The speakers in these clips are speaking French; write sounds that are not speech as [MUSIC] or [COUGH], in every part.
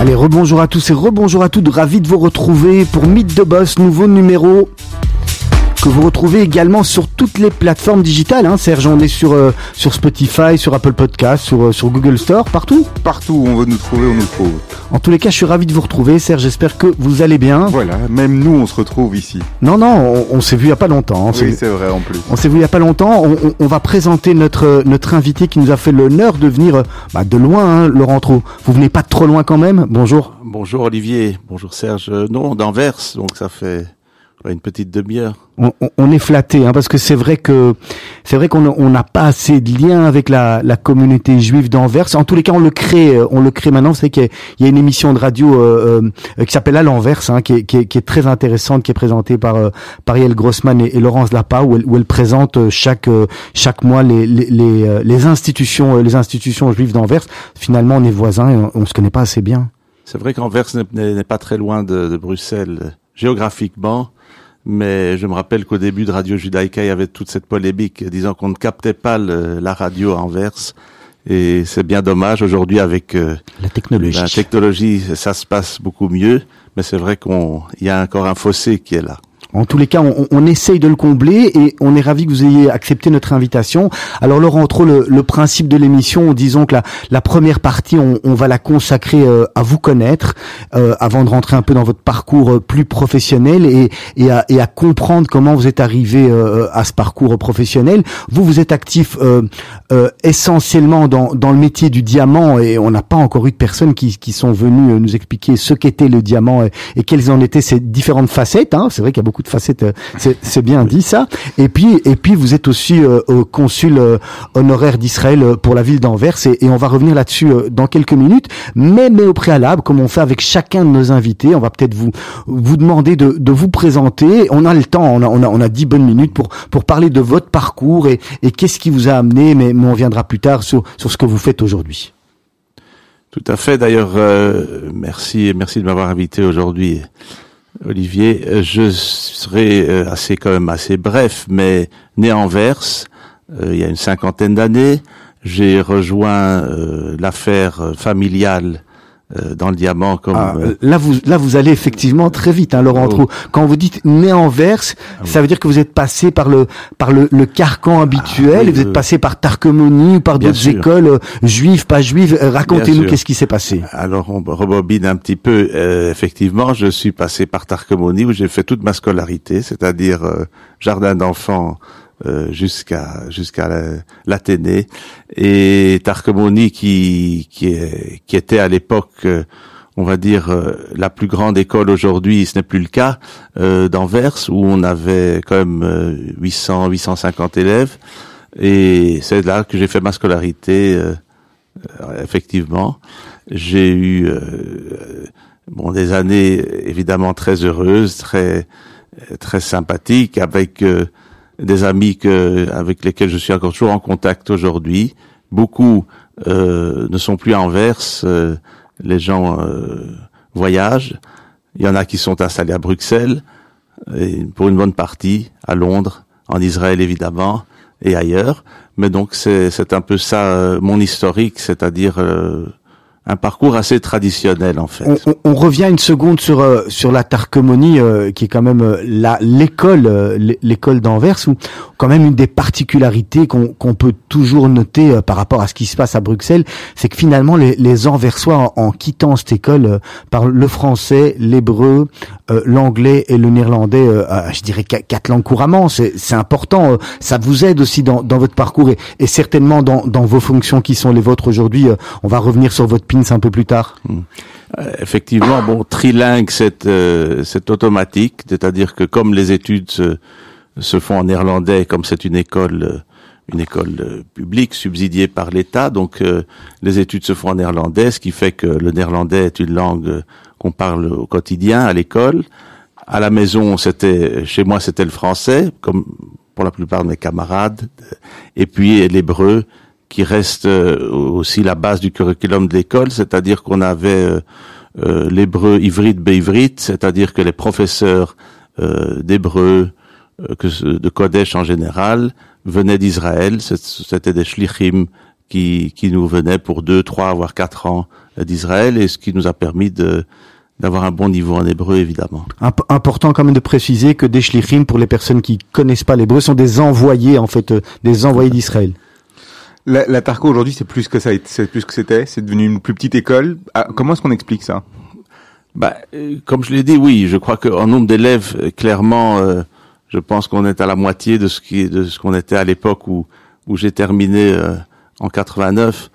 Allez, rebonjour à tous et rebonjour à toutes, ravi de vous retrouver pour Mythe de Boss, nouveau numéro que vous retrouvez également sur toutes les plateformes digitales. Hein, Serge, on est sur, euh, sur Spotify, sur Apple Podcast, sur, euh, sur Google Store, partout Partout où on veut nous trouver, on nous trouve. En tous les cas, je suis ravi de vous retrouver. Serge, j'espère que vous allez bien. Voilà, même nous, on se retrouve ici. Non, non, on, on s'est vu il y a pas longtemps. hein. Oui, c'est vrai en plus. On s'est vu il y a pas longtemps. On, on- on va présenter notre notre invité qui nous a fait l'honneur de venir euh, bah, de loin, hein, Laurent Trou. Vous venez pas de trop loin quand même? Bonjour. Bonjour Olivier, bonjour Serge. Euh, non, d'Anvers, donc ça fait une petite demi-heure. On, on- on est flatté hein, parce que c'est vrai que c'est vrai qu'on on n'a pas assez de liens avec la, la communauté juive d'Anvers. En tous les cas, on le crée, euh, on le crée maintenant. C'est qu'il y y a une émission de radio euh, euh, qui s'appelle À l'Anvers, hein, qui, est, qui, est, qui est très intéressante, qui est présentée par euh, par Yael Grossman et, et Laurence Lapa, où elle, où elle présente euh, chaque euh, chaque mois les les, les, les institutions les institutions juives d'Anvers. Finalement, on est voisins et on, on se connaît pas assez bien. C'est vrai qu'Anvers n'est- pas très loin de, de Bruxelles géographiquement, mais je me rappelle qu'au début de Radio Judaïka, il y avait toute cette polémique disant qu'on ne captait pas le- la radio à Anvers. Et c'est bien dommage aujourd'hui avec euh, La technologie. la technologie, ça se passe beaucoup mieux, mais c'est vrai qu'on il y a encore un fossé qui est là. En tous les cas, on, on essaye de le combler et on est ravi que vous ayez accepté notre invitation. Alors Laurent, entre le, le principe de l'émission, disons que la, la première partie, on, on va la consacrer euh, à vous connaître, euh, avant de rentrer un peu dans votre parcours euh, plus professionnel et, et, à, et à comprendre comment vous êtes arrivé euh, à ce parcours professionnel. Vous, vous êtes actif euh, euh, essentiellement dans, dans le métier du diamant et on n'a pas encore eu de personnes qui, qui sont venues nous expliquer ce qu'était le diamant et, et quelles en étaient ses différentes facettes. Hein. C'est vrai qu'il y a beaucoup euh, c'est bien dit ça. Et puis, et puis vous êtes aussi euh, euh, consul euh, honoraire d'Israël pour la ville d'Anvers et, on va revenir là-dessus dans quelques minutes. Mais, mais au préalable, comme on fait avec chacun de nos invités, on va peut-être vous vous demander de, de vous présenter. On a le temps, on a, on a, on a 10 bonnes minutes pour pour parler de votre parcours et, et qu'est-ce qui vous a amené. Mais, mais on viendra plus tard sur sur ce que vous faites aujourd'hui. Tout à fait. D'ailleurs, euh, merci, merci de m'avoir invité aujourd'hui, Olivier. Euh, Je serai euh, assez quand même assez bref, mais né à Anvers euh, il y a une cinquantaine d'années. J'ai rejoint l'affaire familiale euh, dans le diamant comme Ah, euh, là, vous, là, vous allez effectivement très vite, hein, Laurent Oh. Trou. Quand vous dites né en verse, ça veut dire que vous êtes passé par le par le, le carcan habituel, Ah, oui, et vous êtes passé par Tarcomonie ou par d'autres écoles euh, juives, pas juives. Euh, Racontez-nous qu'est-ce qui s'est passé. Alors, on rebobine un petit peu. Euh, effectivement, je suis passé par Tarcomonie où j'ai fait toute ma scolarité, c'est-à-dire euh, jardin d'enfants euh, jusqu'à jusqu'à la- l'Athénée et Tarcomonie qui qui, qui était à l'époque euh, on va dire euh, la plus grande école aujourd'hui, ce n'est plus le cas d'Anvers où on avait quand même euh, 800 850 élèves et c'est là que j'ai fait ma scolarité effectivement. J'ai eu bon des années évidemment très heureuses, très très sympathiques avec des amis que avec lesquels je suis encore toujours en contact aujourd'hui. Beaucoup euh, ne sont plus à Anvers, euh, les gens euh, voyagent. Il y en a qui sont installés à Bruxelles, et pour une bonne partie à Londres, en Israël évidemment et ailleurs. Mais donc c'est c'est un peu ça euh, mon historique, c'est-à-dire euh, un parcours assez traditionnel en fait. On, on- on revient une seconde sur euh, sur la Tarcomonie, euh, qui est quand même euh, la l'école euh, l'é- l'école d'Anvers, où quand même une des particularités qu'on qu'on peut toujours noter euh, par rapport à ce qui se passe à Bruxelles, c'est que finalement les, les Anversois, en, quittant cette école, euh, parlent le français, l'hébreu, l'anglais et le néerlandais. je dirais qua- quatre langues couramment. C'est c'est important. ça vous aide aussi dans dans votre parcours et, et certainement dans dans vos fonctions qui sont les vôtres aujourd'hui. on va revenir sur votre un peu plus tard. Euh, effectivement, bon, trilingue, c'est euh, c'est automatique, c'est-à-dire que comme les études se, font en néerlandais, comme c'est une école euh, une école publique subsidiée par l'État, donc les études se font en néerlandais, ce qui fait que le néerlandais est une langue qu'on parle au quotidien à l'école. À la maison, c'était chez moi, c'était le français, comme pour la plupart de mes camarades, et puis l'hébreu qui reste aussi la base du curriculum de l'école, c'est-à-dire qu'on avait euh, l'hébreu ivrite béivrite, c'est-à-dire que les professeurs euh, d'hébreu, euh, de Kodesh en général, venaient d'Israël. C'était des shlichim qui, qui nous venaient pour deux, trois, voire quatre ans d'Israël, et ce qui nous a permis de d'avoir un bon niveau en hébreu, évidemment. Important quand même de préciser que des shlichim, pour les personnes qui connaissent pas l'hébreu, sont des envoyés, en fait, des envoyés d'Israël. La, la Tarco aujourd'hui, c'est plus que ça, c'est plus que c'était. C'est devenu une plus petite école. Ah, comment est-ce qu'on explique ça? Bah, euh, comme je l'ai dit, oui, je crois qu'en nombre d'élèves, euh, clairement, euh, je pense qu'on est à la moitié de ce qui, de ce qu'on était à l'époque où où j'ai terminé en 89.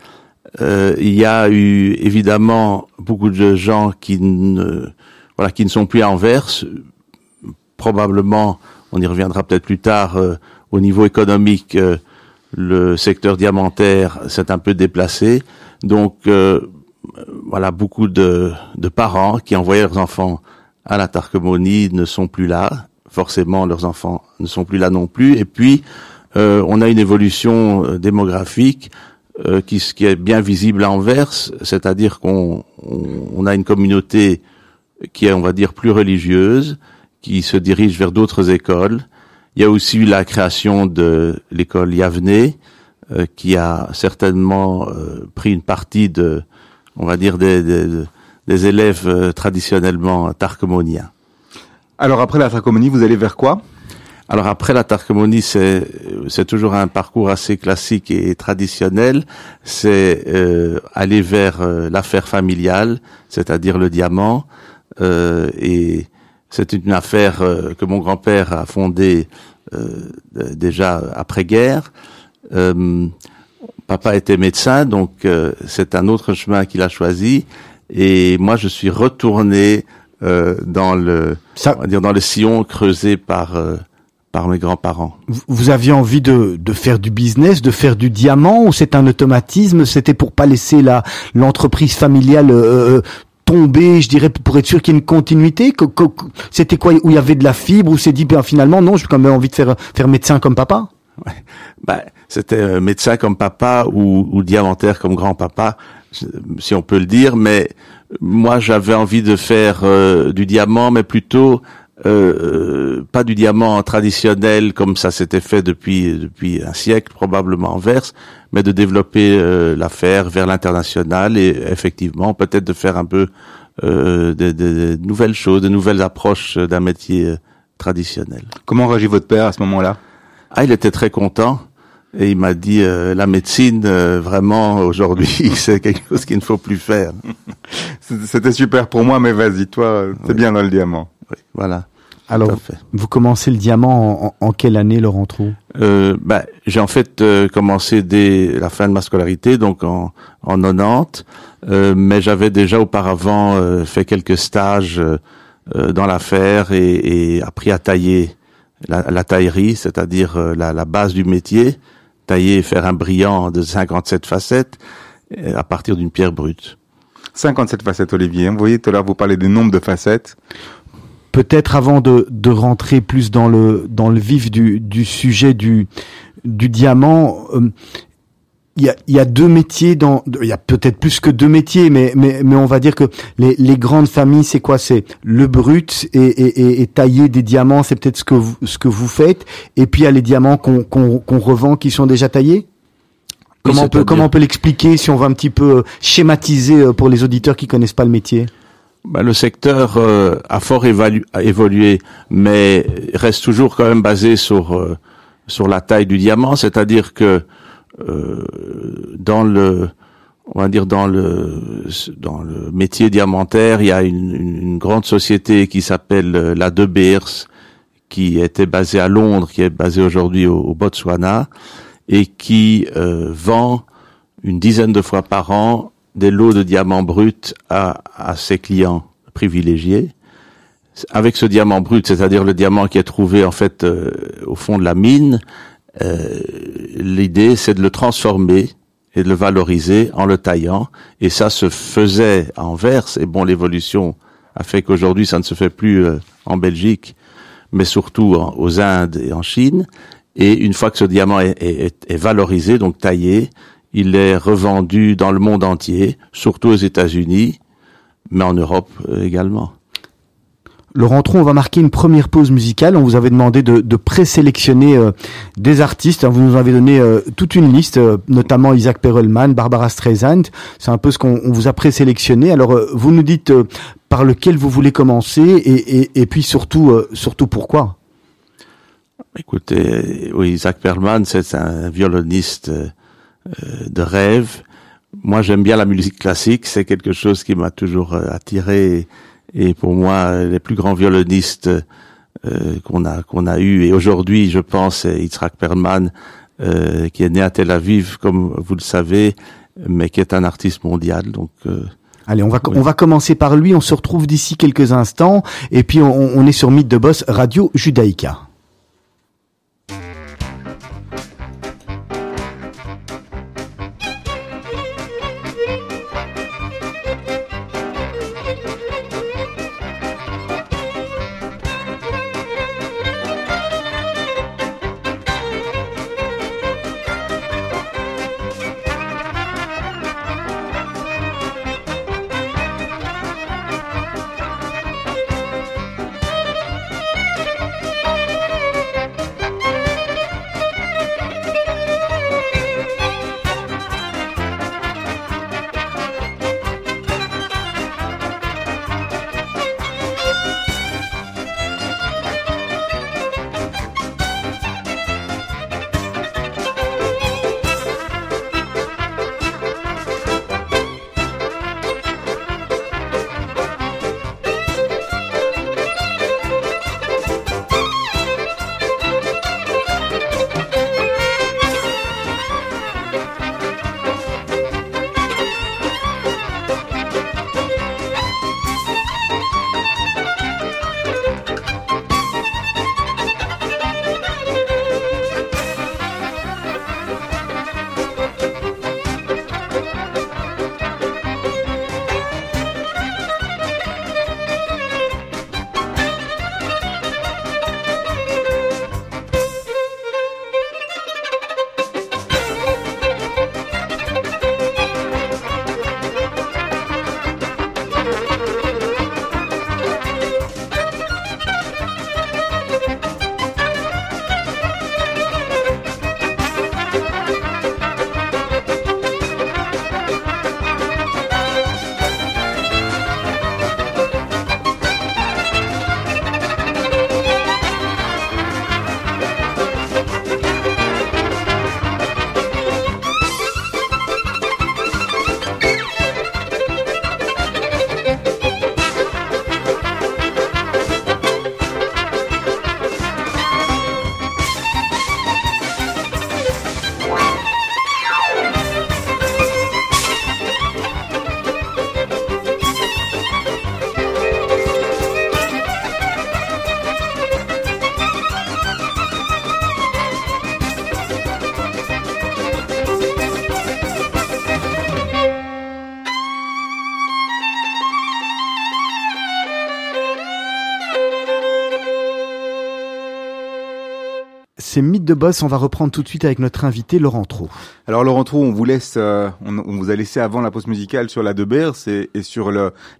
il y a eu évidemment beaucoup de gens qui ne, voilà, qui ne sont plus à Anvers. Probablement, on y reviendra peut-être plus tard. au niveau économique, le secteur diamantaire s'est un peu déplacé. Donc, euh, voilà, beaucoup de, parents qui envoyaient leurs enfants à la Tarquemonie ne sont plus là. Forcément, leurs enfants ne sont plus là non plus. Et puis, euh, on a une évolution euh, démographique qui, est bien visible à Anvers, c'est-à-dire qu'on on, a une communauté qui est, on va dire, plus religieuse, qui se dirige vers d'autres écoles, il y a aussi eu la création de l'école Yavne, euh, qui a certainement euh, pris une partie de, on va dire, des, des, élèves euh, traditionnellement tarcomoniens. Alors après la tarcomonie, vous allez vers quoi? Alors après la tarcomonie, c'est c'est toujours un parcours assez classique et traditionnel. C'est aller vers l'affaire familiale, c'est-à-dire le diamant, et c'est une affaire euh, que mon grand-père a fondée euh, déjà après-guerre. Euh, papa était médecin, donc c'est un autre chemin qu'il a choisi. Et moi, je suis retourné dans le, Ça... on va dire dans le sillon creusé par par mes grands-parents. Vous aviez envie de, de faire du business, de faire du diamant, ou c'est un automatisme? C'était pour pas laisser la l'entreprise familiale euh, je dirais, pour être sûr qu'il y ait une continuité C'était quoi Où il y avait de la fibre Ou c'est dit, ben, finalement, non, j'ai quand même envie de faire, faire médecin comme papa bah, C'était euh, médecin comme papa ou, ou diamantaire comme grand-papa, si on peut le dire. Mais moi, j'avais envie de faire euh, du diamant, mais plutôt euh, pas du diamant traditionnel comme ça s'était fait depuis depuis un siècle probablement en Verse, mais de développer euh, l'affaire vers l'international et effectivement peut-être de faire un peu euh, de, nouvelles choses, de nouvelles approches d'un métier euh, traditionnel. Comment réagit votre père à ce moment-là? Ah, il était très content. Et il m'a dit la médecine vraiment aujourd'hui [LAUGHS] c'est quelque chose qu'il ne faut plus faire. [LAUGHS] C'était super pour moi mais vas-y toi c'est bien dans le diamant. Oui, voilà. Alors, vous commencez le diamant en, quelle année, Laurent Trou euh, bah, J'ai en fait euh, commencé dès la fin de ma scolarité, donc en, en 90, euh, mais j'avais déjà auparavant euh, fait quelques stages dans l'affaire et, et, appris à tailler la, la taillerie, c'est-à-dire la, la, base du métier, tailler et faire un brillant de 57 facettes à partir d'une pierre brute. 57 facettes, Olivier. Vous voyez, tout à l'heure, vous parlez du nombre de facettes peut-être avant de, de rentrer plus dans le dans le vif du, du sujet du du diamant, euh, il y, a, y a deux métiers dans il y a peut-être plus que deux métiers mais mais mais on va dire que les, les grandes familles c'est quoi? C'est le brut et, et, et, tailler des diamants c'est peut-être ce que vous ce que vous faites. Et puis il y a les diamants qu'on qu'on qu'on revend qui sont déjà taillés. Comment on peut comment on peut l'expliquer si on va un petit peu euh, schématiser euh, pour les auditeurs qui connaissent pas le métier? Ben, le secteur euh, a fort évolué, mais reste toujours quand même basé sur euh, sur la taille du diamant, c'est-à-dire que euh, dans le on va dire dans le dans le métier diamantaire, il y a une, une grande société qui s'appelle la De Beers, qui était basée à Londres, qui est basée aujourd'hui au, au, Botswana, et qui vend une dizaine de fois par an des lots de diamants bruts à, à ses clients privilégiés. Avec ce diamant brut, c'est-à-dire le diamant qui est trouvé en fait euh, au fond de la mine, Euh, L'idée, c'est de le transformer et de le valoriser en le taillant. Et ça se faisait en verse. Et bon, l'évolution a fait qu'aujourd'hui, ça ne se fait plus euh, en Belgique, mais surtout aux Indes et en Chine. Et une fois que ce diamant est, est, est, valorisé, donc taillé, il est revendu dans le monde entier, surtout aux États-Unis, mais en Europe euh, également. Laurent Tron, on va marquer une première pause musicale. On vous avait demandé de, de présélectionner euh, des artistes. Vous nous avez donné euh, toute une liste, euh, notamment Isaac Perelman, Barbara Streisand. C'est un peu ce qu'on vous a présélectionné. Alors, vous nous dites par lequel vous voulez commencer et, et, et puis surtout, surtout pourquoi? Écoutez, oui, Isaac Perelman, c'est un violoniste de rêve. Moi, j'aime bien la musique classique. C'est quelque chose qui m'a toujours attiré et pour moi les plus grands violonistes euh, qu'on a qu'on a eu et aujourd'hui je pense c'est Yitzhak Perlman euh, qui est né à Tel Aviv comme vous le savez mais qui est un artiste mondial donc euh, Allez, on va oui. on va commencer par lui. On se retrouve d'ici quelques instants et puis on, on est sur Mythe de Boss Radio Judaïka. C'est Mythe de Boss. On va reprendre tout de suite avec notre invité Laurent Trou. Alors Laurent Trou, on vous laisse, euh, on, on, vous a laissé avant la pause musicale sur la De Beers et, et sur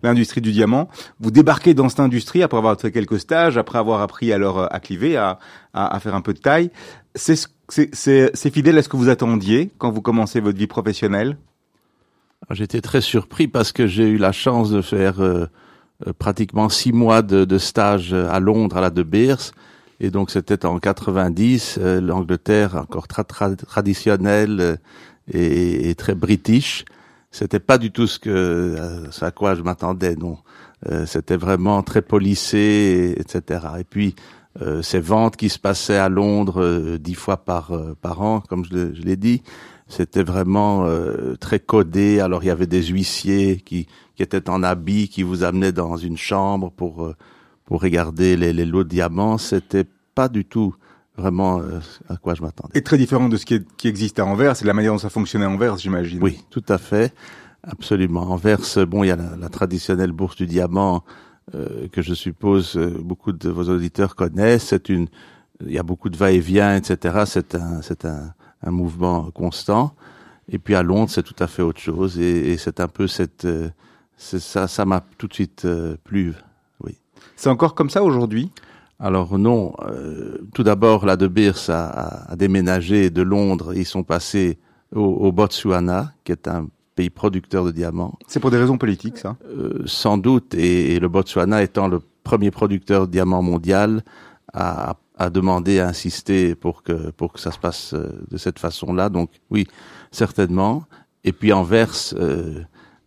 l'industrie du diamant. Vous débarquez dans cette industrie après avoir fait quelques stages, après avoir appris alors à cliver, à, à, à faire un peu de taille. C'est fidèle à ce que vous attendiez quand vous commencez votre vie professionnelle? J'étais très surpris parce que j'ai eu la chance de faire euh, pratiquement six mois de, de, stage à Londres à la De Beers et donc c'était en 90, euh, l'Angleterre encore très tra traditionnelle euh, et, et, très british. C'était pas du tout ce que euh, ce à quoi je m'attendais, non. Euh, c'était vraiment très policé, et, etc. Et puis euh, ces ventes qui se passaient à Londres dix fois par par an, comme je, je l'ai dit, c'était vraiment très codé. Alors il y avait des huissiers qui qui étaient en habit, qui vous amenaient dans une chambre pour pour regarder les, les lots de diamants, c'était pas du tout vraiment euh, à quoi je m'attendais. Et très différent de ce qui, est- qui existe à Anvers, c'est la manière dont ça fonctionnait à Anvers, j'imagine. Oui, tout à fait, absolument. Anvers, bon, il y a la, la traditionnelle bourse du diamant euh, que je suppose euh, beaucoup de vos auditeurs connaissent. C'est une, il y a beaucoup de va-et-vient, etc. C'est un, c'est un, un mouvement constant. Et puis à Londres, c'est tout à fait autre chose. Et, et c'est un peu cette, euh, c'est ça, ça m'a tout de suite euh, plu. Oui. C'est encore comme ça aujourd'hui? Alors non, euh, tout d'abord, la De Beers a, a- a déménagé de Londres. Ils sont passés au, au Botswana, qui est un pays producteur de diamants, C'est pour des raisons politiques, ça? Euh, sans doute. Et, et le Botswana étant le premier producteur de diamants mondial, a, a demandé, a insisté pour que pour que ça se passe euh, de cette façon-là. Donc oui, certainement. Et puis Anvers, euh,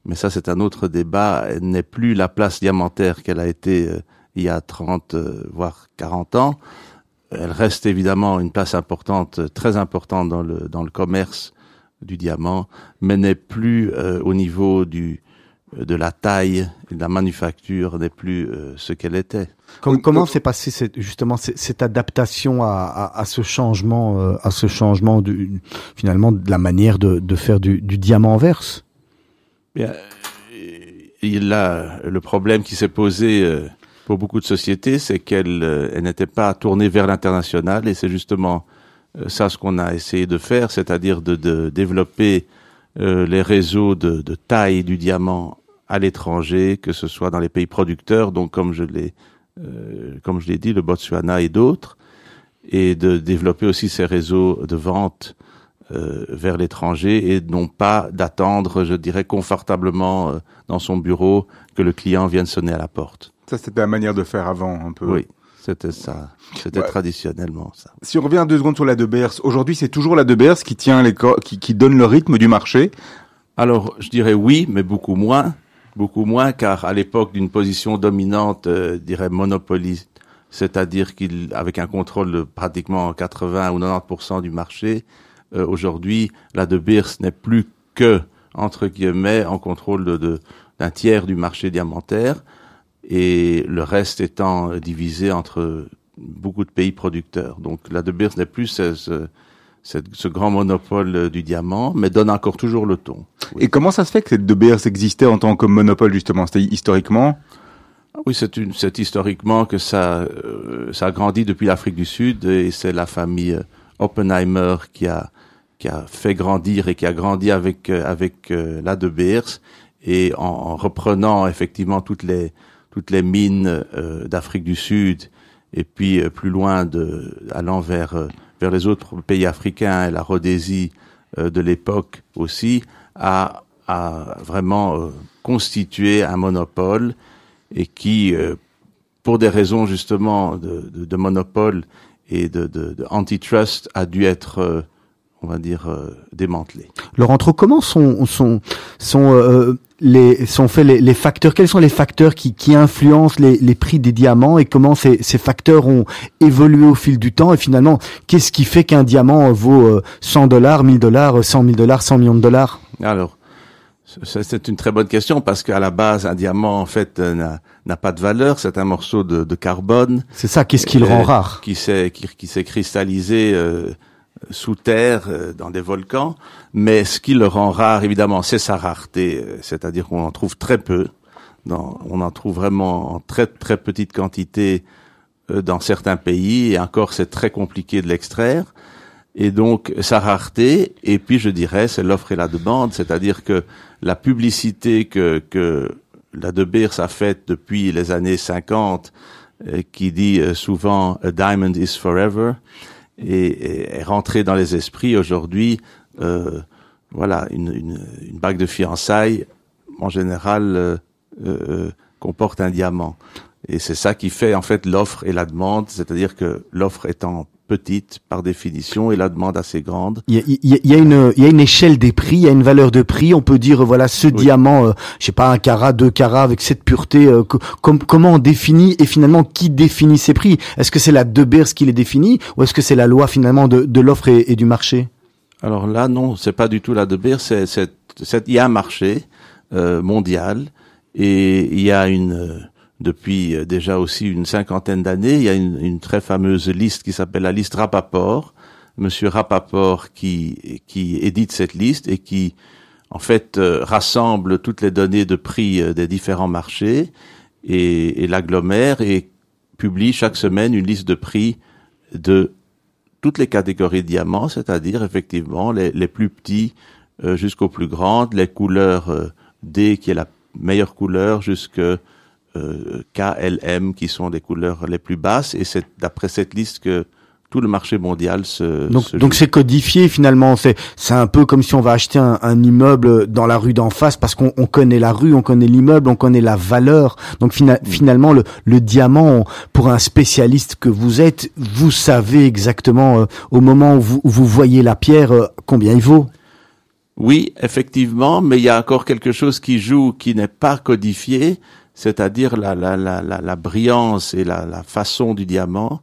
mais ça c'est un autre débat, elle n'est plus la place diamantaire qu'elle a été euh, il y a 30, euh, voire 40 ans. Elle reste évidemment une place importante, très importante dans le, dans le commerce du diamant, mais n'est plus euh, au niveau du, de la taille de la manufacture, n'est plus euh, ce qu'elle était. Comment s'est passée cette, justement cette, cette adaptation à, à, à ce changement, euh, à ce changement du, finalement de la manière de, de faire du, du diamant en verse Bien, il a le problème qui s'est posé pour beaucoup de sociétés, c'est qu'elles euh, n'étaient pas tournées vers l'international, et c'est justement euh, ça ce qu'on a essayé de faire, c'est-à-dire de, de développer euh, les réseaux de, de taille du diamant à l'étranger, que ce soit dans les pays producteurs, donc comme je l'ai euh, comme je l'ai dit, le Botswana et d'autres, et de développer aussi ces réseaux de vente euh, vers l'étranger et non pas d'attendre, je dirais, confortablement euh, dans son bureau que le client vienne sonner à la porte. Ça, c'était la manière de faire avant, un peu. Oui, c'était ça. C'était Ouais. traditionnellement ça. Si on revient deux secondes sur la De Beers, aujourd'hui, c'est toujours la De Beers qui tient les qui, qui donne le rythme du marché. Alors, je dirais oui, mais beaucoup moins. Beaucoup moins, car à l'époque d'une position dominante, euh, je dirais monopoliste, c'est-à-dire qu'il, avec un contrôle de pratiquement 80 ou 90% du marché, euh, aujourd'hui, la De Beers n'est plus que, entre guillemets, en contrôle de, de- d'un tiers du marché diamantaire, et le reste étant divisé entre beaucoup de pays producteurs. Donc la De Beers n'est plus ce, ce, cette- ce grand monopole du diamant, mais donne encore toujours le ton. Et comment ça se fait que cette De Beers existait en tant que monopole, justement? C'était historiquement? Ah Oui, c'est historiquement que ça, euh, ça a grandi depuis l'Afrique du Sud et c'est la famille euh, Oppenheimer qui a, qui a fait grandir et qui a grandi avec, euh, avec euh, la De Beers et en, en reprenant effectivement toutes les, toutes les mines euh, d'Afrique du Sud et puis euh, plus loin de, allant vers, euh, vers les autres pays africains et la Rhodésie de l'époque aussi, a, a vraiment constitué un monopole et qui, pour des raisons justement de, de, de monopole et de, de, antitrust, a dû être, on va dire, euh, démantelé. Laurent Trot, comment sont, sont, sont, euh, les, sont faits les, les facteurs Quels sont les facteurs qui, qui influencent les, les prix des diamants et comment ces, ces facteurs ont évolué au fil du temps Et finalement, qu'est-ce qui fait qu'un diamant vaut euh, 100 dollars, 1000 dollars, 100 000 dollars, 100 millions de dollars? Alors, c'est une très bonne question parce qu'à la base, un diamant en fait euh, n'a- pas de valeur. C'est un morceau de, de carbone C'est ça, qu'est-ce qui le Euh, rend rare? qui s'est qui, qui s'est cristallisé euh, sous terre euh, dans des volcans. Mais ce qui le rend rare, évidemment, c'est sa rareté, euh, c'est-à-dire qu'on en trouve très peu. Dans, on en trouve vraiment en très très petite quantité euh, dans certains pays, et encore c'est très compliqué de l'extraire. Et donc sa rareté, et puis je dirais c'est l'offre et la demande, c'est-à-dire que la publicité que, que la De Beers a faite depuis les années 50, euh, qui dit souvent A diamond is forever, et, est rentrée dans les esprits aujourd'hui. euh, voilà, une, une, une bague de fiançailles, en général, euh, euh, comporte un diamant. Et c'est ça qui fait en fait l'offre et la demande, c'est-à-dire que l'offre étant petite par définition et la demande assez grande. Il y a, il y a- il y a une, il y a une échelle des prix, il y a une valeur de prix. On peut dire voilà ce diamant, euh, je sais pas un carat, deux carats avec cette pureté. euh, co- com- comment on définit et finalement qui définit ces prix? Est-ce que c'est la De Beers qui les définit ou est-ce que c'est la loi finalement de, de l'offre et, et du marché? Alors là, non, c'est pas du tout la De Beers, c'est, c'est, c'est- il y a un marché euh, mondial et il y a une, euh, depuis euh, déjà aussi une cinquantaine d'années. Il y a une, une, très fameuse liste qui s'appelle la liste Rapaport. Monsieur Rapaport qui, qui édite cette liste et qui, en fait, euh, rassemble toutes les données de prix euh, des différents marchés et, et l'agglomère et publie chaque semaine une liste de prix de toutes les catégories de diamants, c'est-à-dire effectivement les, les, plus petits jusqu'aux plus grandes, les couleurs D qui est la meilleure couleur jusque euh, KLM qui sont les couleurs les plus basses et c'est d'après cette liste que tout le marché mondial se donc se donc c'est codifié finalement. C'est c'est un peu comme si on va acheter un, un immeuble dans la rue d'en face parce qu'on on connaît la rue on connaît l'immeuble on connaît la valeur. Donc fina, finalement le le diamant pour un spécialiste que vous êtes vous savez exactement euh, au moment où vous, où vous voyez la pierre euh, combien il vaut. Oui effectivement mais il y a encore quelque chose qui joue qui n'est pas codifié c'est-à-dire la, la, la, la, brillance et la, la façon du diamant.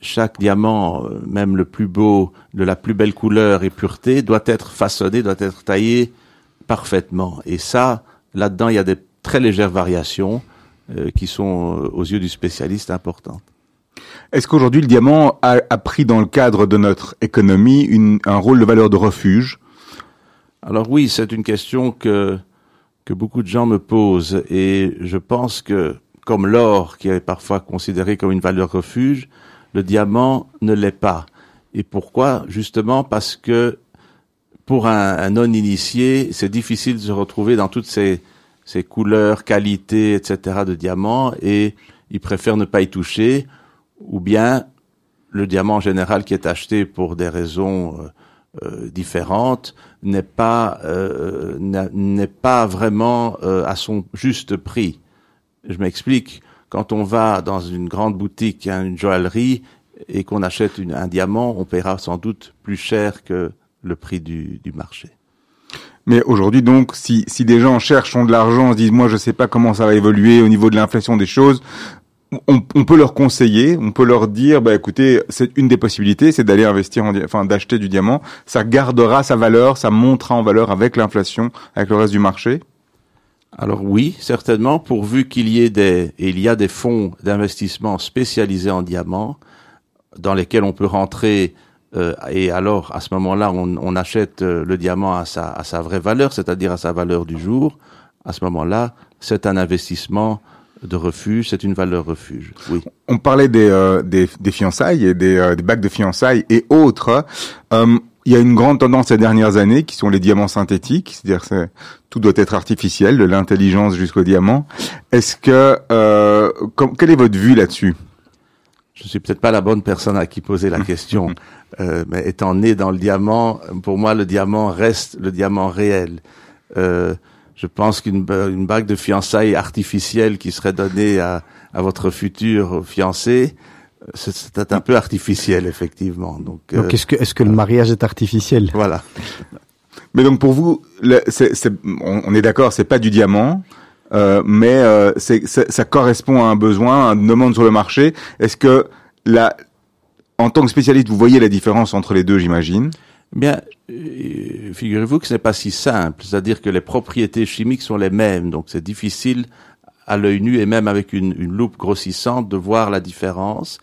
Chaque diamant, euh, même le plus beau, de la plus belle couleur et pureté, doit être façonné, doit être taillé parfaitement. Et ça, là-dedans, il y a des très légères variations euh, qui sont, euh, aux yeux du spécialiste, importantes. Est-ce qu'aujourd'hui le diamant a, a, pris dans le cadre de notre économie une, un rôle de valeur de refuge? Alors oui, c'est une question que que beaucoup de gens me posent et je pense que comme l'or qui est parfois considéré comme une valeur refuge, le diamant ne l'est pas. Et pourquoi? Justement parce que pour un, non-initié, c'est difficile de se retrouver dans toutes ces, ces couleurs, qualités, etc. de diamant et il préfère ne pas y toucher ou bien le diamant en général qui est acheté pour des raisons euh, différente n'est pas euh, n'est pas vraiment euh, à son juste prix. Je m'explique. Quand on va dans une grande boutique, hein, une joaillerie, et qu'on achète un diamant, on paiera sans doute plus cher que le prix du, du marché. Mais aujourd'hui, donc, si, si des gens cherchent ont de l'argent, se disent, moi, je sais pas comment ça va évoluer au niveau de l'inflation des choses, on, peut leur conseiller, on peut leur dire, bah écoutez, c'est une des possibilités, c'est d'aller investir, en, enfin d'acheter du diamant. Ça gardera sa valeur, ça montera en valeur avec l'inflation, avec le reste du marché? Alors oui, certainement, pourvu qu'il y ait des, il y a des fonds d'investissement spécialisés en diamants, dans lesquels on peut rentrer, euh, et alors à ce moment-là, on, on, achète euh, le diamant à sa, à sa vraie valeur, c'est-à-dire à sa valeur du jour. À ce moment-là, c'est un investissement de refuge, c'est une valeur refuge. Oui. On parlait des, euh, des, des, fiançailles et des, euh, des, bacs de fiançailles et autres. Euh, il y a une grande tendance ces dernières années qui sont les diamants synthétiques, c'est-à-dire que tout doit être artificiel, de l'intelligence jusqu'au diamant. Est-ce que euh, comme, quelle est votre vue là-dessus? Je suis peut-être pas la bonne personne à qui poser la [LAUGHS] question, euh, mais étant né dans le diamant, pour moi le diamant reste le diamant réel. Euh, je pense qu'une une bague de fiançailles artificielle qui serait donnée à, à votre futur fiancé, c'est un peu artificiel effectivement. Donc, donc est-ce que est-ce que le mariage est artificiel? Voilà. Mais donc pour vous, le, c est, c est, on, on, est d'accord, c'est pas du diamant, euh, mais euh, ça correspond à un besoin, à une demande sur le marché. Est-ce que la, en tant que spécialiste, vous voyez la différence entre les deux, j'imagine? Bien, euh, figurez-vous que ce n'est pas si simple, c'est-à-dire que les propriétés chimiques sont les mêmes, donc c'est difficile à l'œil nu et même avec une, loupe grossissante de voir la différence.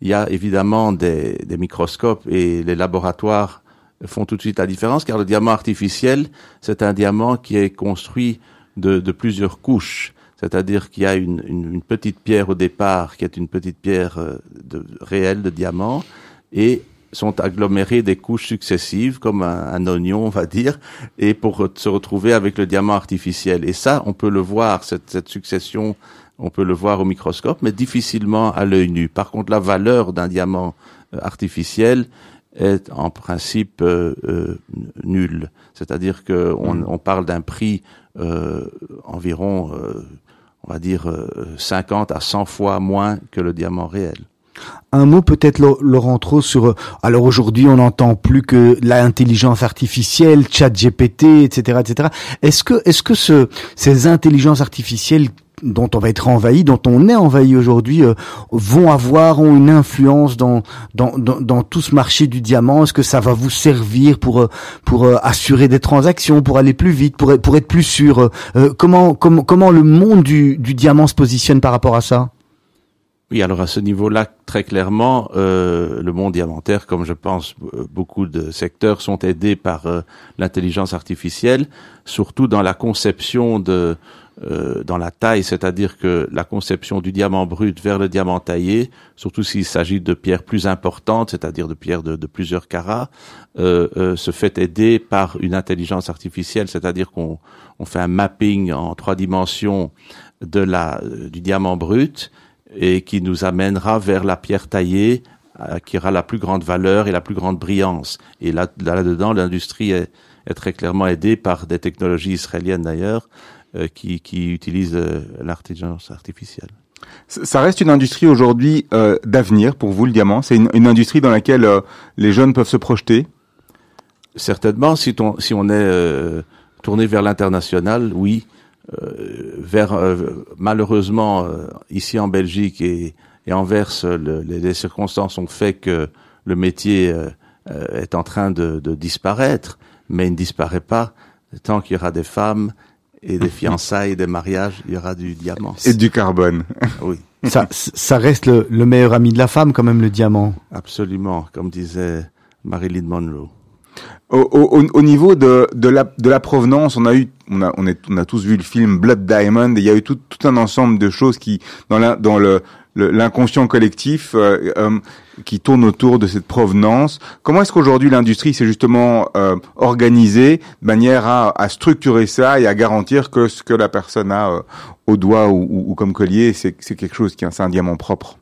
Il y a évidemment des, microscopes et les laboratoires font tout de suite la différence car le diamant artificiel, c'est un diamant qui est construit de, plusieurs couches. C'est-à-dire qu'il y a une, petite pierre au départ qui est une petite pierre euh, réelle de diamant et sont agglomérés des couches successives, comme un, un, oignon, on va dire, et pour se retrouver avec le diamant artificiel. Et ça, on peut le voir, cette, cette succession, on peut le voir au microscope, mais difficilement à l'œil nu. Par contre, la valeur d'un diamant euh, artificiel est en principe euh, euh, nulle. C'est-à-dire qu'on mm. on parle d'un prix euh, environ, euh, on va dire, 50 à 100 fois moins que le diamant réel. Un mot peut-être Laurent Trop sur alors aujourd'hui on n'entend plus que l'intelligence artificielle, chat GPT, etc., etc. Est-ce que est-ce que ce, ces intelligences artificielles dont on va être envahi, dont on est envahi aujourd'hui, euh, vont avoir ont une influence dans, dans, dans, dans tout ce marché du diamant? Est-ce que ça va vous servir pour euh, pour euh, assurer des transactions, pour aller plus vite, pour pour être plus sûr Comment comment comment le monde du, du diamant se positionne par rapport à ça? Oui, alors à ce niveau-là, très clairement, euh, le monde diamantaire, comme je pense beaucoup de secteurs, sont aidés par l'intelligence artificielle, surtout dans la conception de euh, dans la taille, c'est-à-dire que la conception du diamant brut vers le diamant taillé, surtout s'il s'agit de pierres plus importantes, c'est-à-dire de pierres de, plusieurs carats, euh, euh, se fait aider par une intelligence artificielle, c'est-à-dire qu'on on fait un mapping en trois dimensions de la du diamant brut et qui nous amènera vers la pierre taillée qui aura la plus grande valeur et la plus grande brillance. Et là, là-dedans, l'industrie est, est très clairement aidée par des technologies israéliennes d'ailleurs, euh, qui, qui utilisent euh, l'intelligence artificielle. Ça reste une industrie aujourd'hui euh, d'avenir pour vous, le diamant. C'est une, une, industrie dans laquelle euh, les jeunes peuvent se projeter? Certainement, si, ton, si on est euh, tourné vers l'international, oui. Vers malheureusement ici en Belgique et, et en Verse, le, les, les, circonstances ont fait que le métier est en train de, de disparaître, mais il ne disparaît pas tant qu'il y aura des femmes et des [LAUGHS] fiançailles, des mariages, il y aura du diamant. Et du carbone. [LAUGHS] Oui. Ça, ça reste le, le, meilleur ami de la femme, quand même, le diamant. Absolument, comme disait Marilyn Monroe. Au, au, au niveau de, de, la, de la provenance, on a eu, on a, on, est, on a tous vu le film Blood Diamond, et il y a eu tout, tout un ensemble de choses qui, dans, la, dans le, l'inconscient collectif euh, euh, qui tourne autour de cette provenance. Comment est-ce qu'aujourd'hui l'industrie s'est justement euh, organisée de manière à, à, structurer ça et à garantir que ce que la personne a euh, au doigt ou, ou, ou comme collier, c'est quelque chose qui est un diamant propre?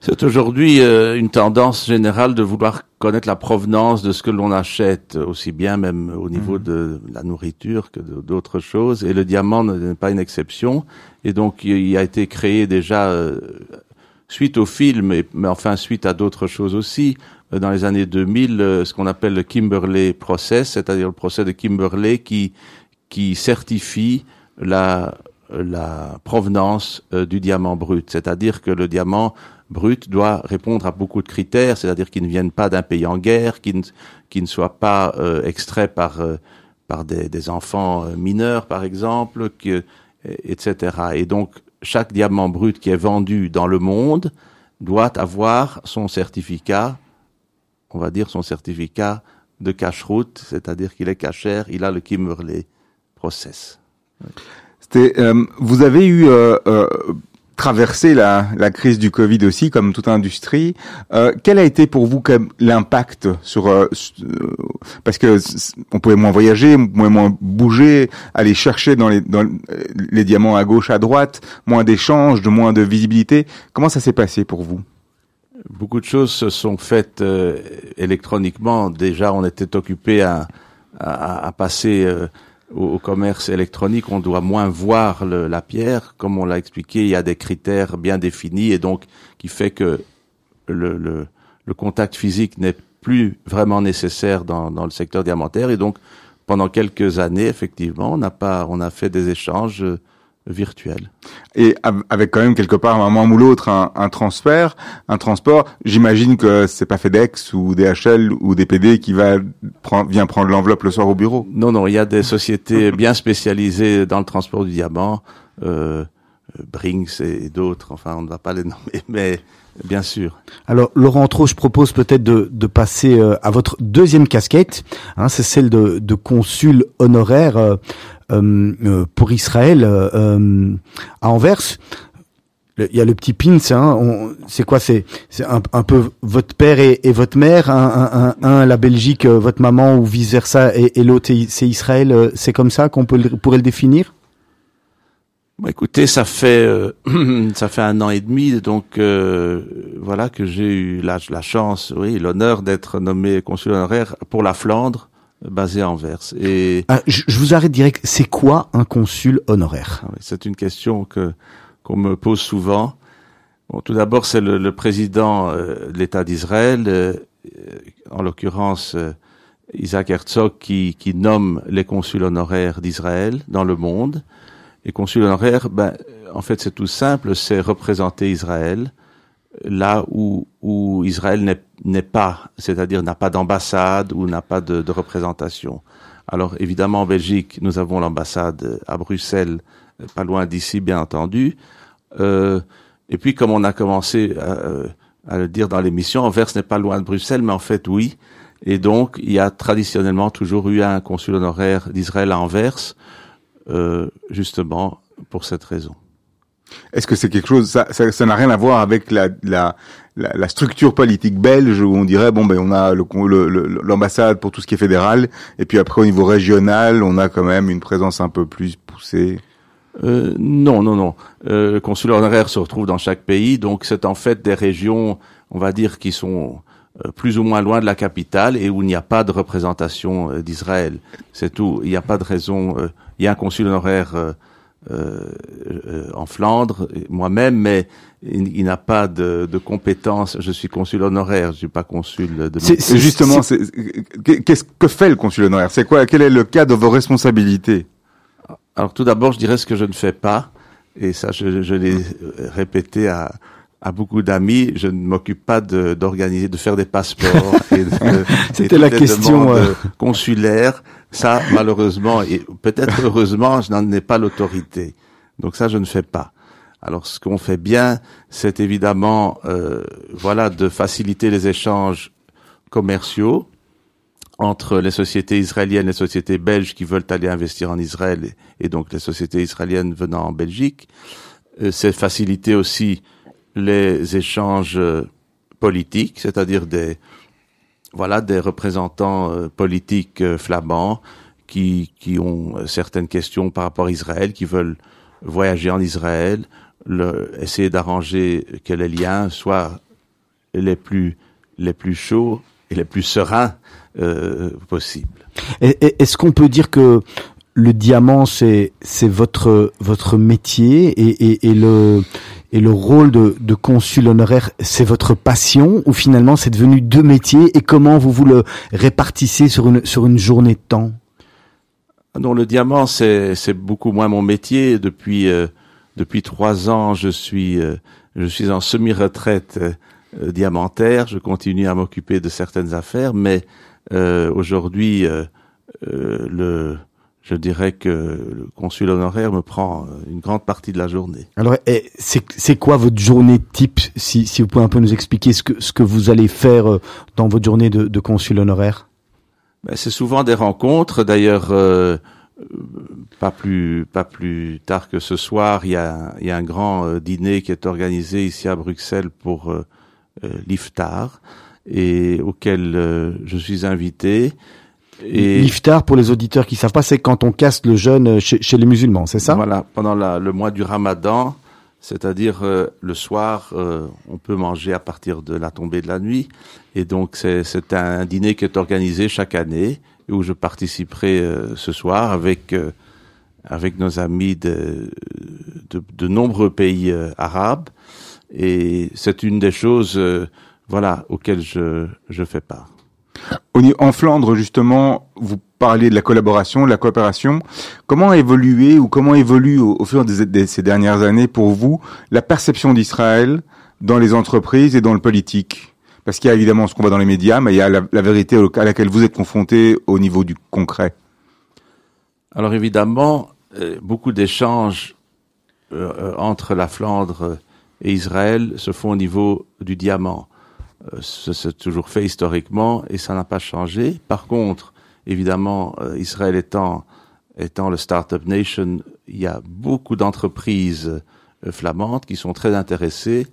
C'est aujourd'hui euh, une tendance générale de vouloir connaître la provenance de ce que l'on achète, aussi bien même au niveau mmh. de la nourriture que d'autres choses. Et le diamant n'est pas une exception. Et donc il a été créé déjà euh, suite au film, mais enfin suite à d'autres choses aussi. Euh, dans les années 2000, euh, ce qu'on appelle le Kimberley Process, c'est-à-dire le procès de Kimberley qui qui certifie la la provenance du diamant brut, c'est-à-dire que le diamant brut doit répondre à beaucoup de critères, c'est-à-dire qu'il ne viennent pas d'un pays en guerre, qu'il ne, ne soit pas euh, extrait par, euh, par des, des, enfants euh, mineurs, par exemple, que, etc. Et donc, chaque diamant brut qui est vendu dans le monde doit avoir son certificat, on va dire son certificat de cache-route, c'est-à-dire qu'il est cachère, il a le Kimberley Process. Euh, vous avez eu euh, euh, traversé la, la, crise du Covid aussi, comme toute industrie. Euh, quel a été pour vous l'impact sur, euh, parce que on pouvait moins voyager, moins bouger, aller chercher dans les, dans les diamants à gauche, à droite, moins d'échanges, de moins de visibilité. Comment ça s'est passé pour vous? Beaucoup de choses se sont faites euh, électroniquement. Déjà, on était occupé à, à, à passer au, commerce électronique, on doit moins voir le, la pierre. Comme on l'a expliqué, il y a des critères bien définis et donc qui fait que le, contact physique n'est plus vraiment nécessaire dans, dans, le secteur diamantaire. Et donc, pendant quelques années, effectivement, on n'a pas, on a fait des échanges virtuel. Et avec quand même quelque part un moment ou l'autre un, un, transfert, un transport. J'imagine que c'est pas FedEx ou DHL ou DPD qui va prendre, vient prendre l'enveloppe le soir au bureau. Non, non, il y a des sociétés [LAUGHS] bien spécialisées dans le transport du diamant, euh, Brinks et d'autres. Enfin, on ne va pas les [LAUGHS] nommer, mais Bien sûr. Alors Laurent Trop, je propose peut-être de, de, passer euh, à votre deuxième casquette. Hein, c'est celle de, de, consul honoraire euh pour Israël euh, à Anvers. Il y a le petit pins, hein, c'est quoi C'est un, un, peu votre père et, votre mère, un, un, un, la Belgique, votre maman ou vice versa, et, l'autre c'est Israël. C'est comme ça qu'on peut pourrait le définir? Bah, écoutez, ça fait euh, [CLEARS THROAT] ça fait un an et demi, donc euh, voilà que j'ai eu la, la chance, oui, l'honneur d'être nommé consul honoraire pour la Flandre, basé à Anvers. Et ah, je, je, vous arrête direct. C'est quoi un consul honoraire? Ah, C'est une question que qu'on me pose souvent. Bon, tout d'abord, c'est le, le, président euh, de l'État d'Israël, euh, en l'occurrence euh, Isaac Herzog, qui, qui, nomme les consuls honoraires d'Israël dans le monde. Et consul honoraire, ben, en fait, c'est tout simple, c'est représenter Israël là où, où Israël n'est pas, c'est-à-dire n'a pas d'ambassade ou n'a pas de, de, représentation. Alors évidemment en Belgique, nous avons l'ambassade à Bruxelles, pas loin d'ici bien entendu. Euh, et puis comme on a commencé à, à le dire dans l'émission, Anvers n'est pas loin de Bruxelles, mais en fait oui. Et donc il y a traditionnellement toujours eu un consul honoraire d'Israël à Anvers, euh, justement pour cette raison. Est-ce que c'est quelque chose, ça, ça, ça n'a rien à voir avec la, la, la, structure politique belge où on dirait bon ben on a l'ambassade le, pour tout ce qui est fédéral et puis après au niveau régional on a quand même une présence un peu plus poussée? Euh, non, non, non. Euh, le consulat honoraire se retrouve dans chaque pays, donc c'est en fait des régions, on va dire, qui sont euh, plus ou moins loin de la capitale et où il n'y a pas de représentation euh, d'Israël. C'est tout. Il n'y a pas de raison. Euh, il y a un consul honoraire en Flandre, moi-même, mais il, il n'a pas de, de, compétences. Je suis consul honoraire, je suis pas consul de. C'est justement, qu'est-ce que fait le consul honoraire? C'est quoi Quel est le cas de vos responsabilités? Alors tout d'abord, je dirais ce que je ne fais pas, et ça, je, je l'ai répété à à beaucoup d'amis, je ne m'occupe pas d'organiser, de, de, faire des passeports. [LAUGHS] C'était la question euh... consulaire. Ça, malheureusement, et peut-être heureusement, je n'en ai pas l'autorité. Donc ça, je ne fais pas. Alors, ce qu'on fait bien, c'est évidemment, euh, voilà, de faciliter les échanges commerciaux entre les sociétés israéliennes les sociétés belges qui veulent aller investir en Israël et, et donc les sociétés israéliennes venant en Belgique. Euh, c'est faciliter aussi les échanges politiques, c'est-à-dire des voilà des représentants euh, politiques euh, flamands qui qui ont certaines questions par rapport à Israël, qui veulent voyager en Israël, essayer d'arranger que les liens soient les plus les plus chauds et les plus sereins euh, possibles. Est-ce qu'on peut dire que le diamant c'est c'est votre votre métier et, et, et le et le rôle de, de consul honoraire, c'est votre passion ou finalement c'est devenu deux métiers et comment vous vous le répartissez sur une, sur une journée de temps? Non, le diamant, c'est, c'est beaucoup moins mon métier. Depuis, euh, depuis trois ans, je suis, euh, je suis en semi-retraite euh, diamantaire. Je continue à m'occuper de certaines affaires, mais aujourd'hui, le je dirais que le consul honoraire me prend euh, une grande partie de la journée. Alors, c'est quoi votre journée type si, si vous pouvez un peu nous expliquer ce que, ce que vous allez faire euh, dans votre journée de, de consul honoraire? Ben, C'est souvent des rencontres. D'ailleurs, euh, pas plus pas plus tard que ce soir, il y a, il y a un grand euh, dîner qui est organisé ici à Bruxelles pour euh, l'iftar et auquel je suis invité. Et L'iftar, pour les auditeurs qui savent pas, c'est quand on casse le jeûne chez, chez les musulmans, c'est ça? Voilà, pendant la, le mois du ramadan, c'est-à-dire euh, le soir, euh, on peut manger à partir de la tombée de la nuit. Et donc, c'est un dîner qui est organisé chaque année, où je participerai euh, ce soir avec, euh, avec nos amis de, de, de nombreux pays euh, arabes. Et c'est une des choses voilà, auxquelles je, je fais part. En Flandre, justement, vous parliez de la collaboration, de la coopération. Comment a évolué ou comment évolue au, au fur de, de ces dernières années pour vous la perception d'Israël dans les entreprises et dans le politique? Parce qu'il y a évidemment ce qu'on voit dans les médias, mais il y a la, vérité à laquelle vous êtes confronté au niveau du concret. Alors évidemment, euh, beaucoup d'échanges euh, entre la Flandre et Israël se font au niveau du diamant ça s'est toujours fait historiquement et ça n'a pas changé. Par contre, évidemment, euh, Israël étant étant le Startup Nation, il y a beaucoup d'entreprises euh, flamandes qui sont très intéressées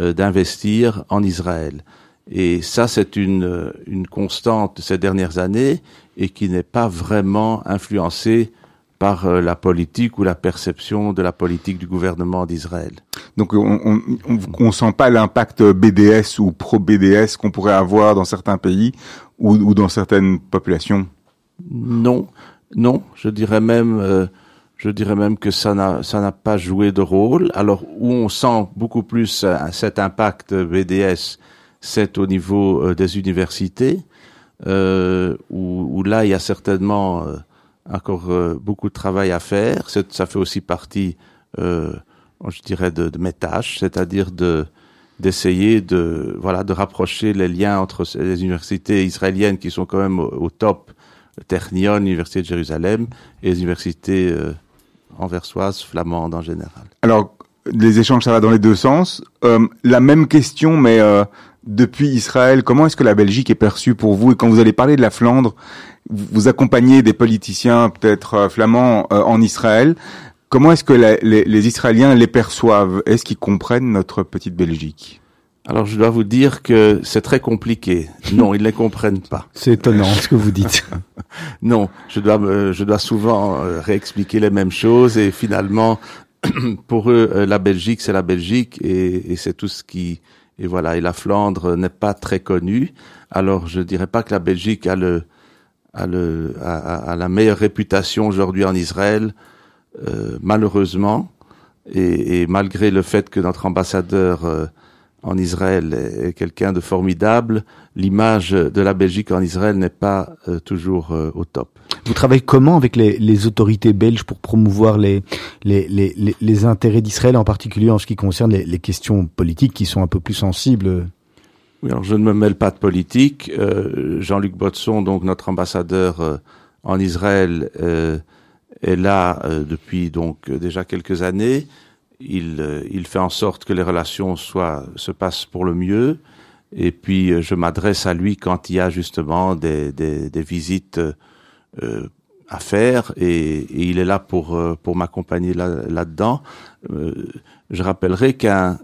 euh, d'investir en Israël. Et ça, c'est une, une constante de ces dernières années et qui n'est pas vraiment influencée par euh, la politique ou la perception de la politique du gouvernement d'Israël. Donc on ne sent pas l'impact BDS ou pro-BDS qu'on pourrait avoir dans certains pays ou, ou, dans certaines populations? Non, non, je dirais même, euh, je dirais même que ça n'a ça n'a pas joué de rôle. Alors où on sent beaucoup plus euh, cet impact BDS, c'est au niveau euh, des universités, euh, où, où, là il y a certainement euh, encore beaucoup de travail à faire. Ça fait aussi partie, je dirais, de, de mes tâches, c'est-à-dire de d'essayer de voilà de rapprocher les liens entre les universités israéliennes qui sont quand même au, top, Technion, l'université de Jérusalem, et les universités euh, anversoises, flamandes en général. Alors les échanges ça va dans les deux sens. Euh, la même question, mais euh, depuis Israël, comment est-ce que la Belgique est perçue pour vous? Et quand vous allez parler de la Flandre, vous accompagnez des politiciens peut-être euh, flamands euh, en Israël. Comment est-ce que les, les, Israéliens les perçoivent? Est-ce qu'ils comprennent notre petite Belgique? Alors je dois vous dire que c'est très compliqué. Non, ils ne les comprennent pas. [LAUGHS] C'est étonnant ce que vous dites. non, je dois je dois souvent euh, réexpliquer les mêmes choses et finalement [CLEARS THROAT] pour eux euh, la Belgique c'est la Belgique et, et c'est tout ce qui et voilà et la Flandre n'est pas très connue. Alors je dirais pas que la Belgique a le a le a, a la meilleure réputation aujourd'hui en Israël euh, malheureusement, et, et, malgré le fait que notre ambassadeur euh, en Israël est, quelqu'un de formidable, l'image de la Belgique en Israël n'est pas euh, toujours euh, au top. Vous travaillez comment avec les, les autorités belges pour promouvoir les, les, les, les intérêts d'Israël, en particulier en ce qui concerne les, questions politiques qui sont un peu plus sensibles? Oui, alors je ne me mêle pas de politique. Jean-Luc Botson, donc notre ambassadeur en Israël, est là euh, depuis donc déjà quelques années. Il, euh, il fait en sorte que les relations soient se passent pour le mieux. Et puis euh, je m'adresse à lui quand il y a justement des, visites euh, à faire et, et, il est là pour pour m'accompagner là là-dedans. je rappellerai qu'un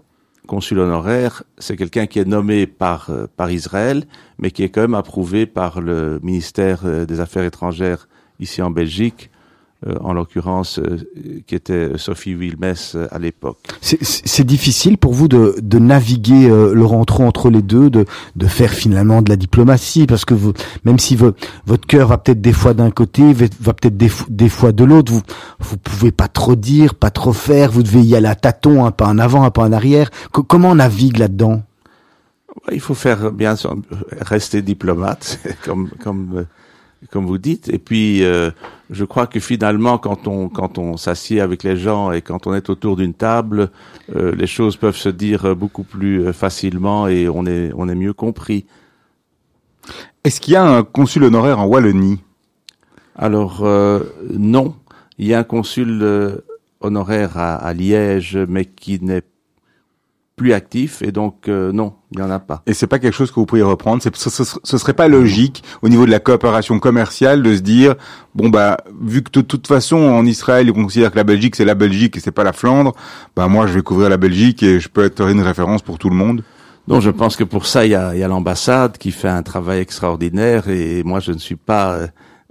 consul honoraire, c'est quelqu'un qui est nommé par par Israël, mais qui est quand même approuvé par le ministère des Affaires étrangères ici en Belgique euh, en l'occurrence euh, qui était Sophie Wilmès euh, à l'époque. C'est difficile pour vous de, de naviguer le rentrant entre les deux, de, de faire finalement de la diplomatie, parce que vous, même si votre cœur va peut-être des fois d'un côté, va peut-être des, des, fois de l'autre, vous vous pouvez pas trop dire, pas trop faire, vous devez y aller à tâtons, un pas en avant, un pas en arrière. comment on navigue là-dedans? Il faut faire bien rester diplomate, [LAUGHS] comme comme comme vous dites. Et puis, euh, je crois que finalement, quand on quand on s'assied avec les gens et quand on est autour d'une table, euh, les choses peuvent se dire beaucoup plus euh, facilement et on est on est mieux compris. Est-ce qu'il y a un consul honoraire en Wallonie? Alors euh, non, il y a un consul honoraire à, à Liège, mais qui n'est plus actif et donc euh, non, il n'y en a pas. Et c'est pas quelque chose que vous pourriez reprendre. Ce, ce, ce, serait pas logique au niveau de la coopération commerciale de se dire bon bah vu que de toute façon en Israël ils considèrent que la Belgique c'est la Belgique et c'est pas la Flandre, bah moi je vais couvrir la Belgique et je peux être une référence pour tout le monde. Non, je pense que pour ça il y a, y a l'ambassade qui fait un travail extraordinaire et moi je ne suis pas euh,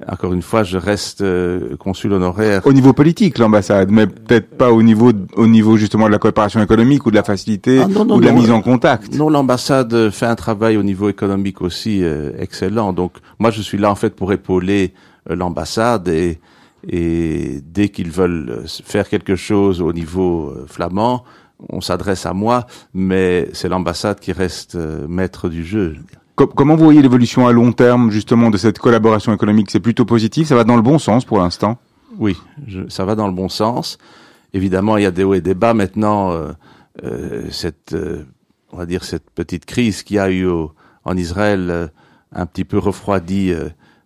encore une fois, je reste euh, consul honoraire. Au niveau politique, l'ambassade, mais peut-être pas au niveau, au niveau justement de la coopération économique ou de la facilité ah, ou de la mise en contact. Non, l'ambassade fait un travail au niveau économique aussi euh, excellent. Donc, moi, je suis là en fait pour épauler euh, l'ambassade et, et dès qu'ils veulent faire quelque chose au niveau flamand, on s'adresse à moi, mais c'est l'ambassade qui reste maître du jeu. Comment vous voyez l'évolution à long terme justement de cette collaboration économique? C'est plutôt positif, ça va dans le bon sens pour l'instant? Oui, ça va dans le bon sens. Évidemment, il y a des hauts et des bas. Maintenant, euh, euh, cette, euh, on va dire cette petite crise qui a eu en Israël un petit peu refroidi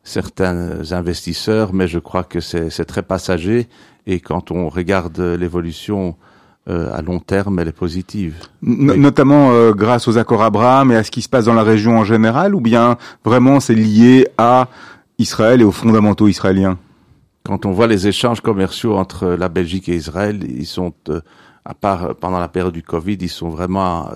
certains investisseurs, mais je crois que c'est très passager. Et quand on regarde l'évolution euh, à long terme, elle est positive. Notamment euh, grâce aux accords Abraham et à ce qui se passe dans la région en général, ou bien vraiment c'est lié à Israël et aux fondamentaux israéliens? Quand on voit les échanges commerciaux entre la Belgique et Israël, ils sont, euh, à part pendant la période du Covid, ils sont vraiment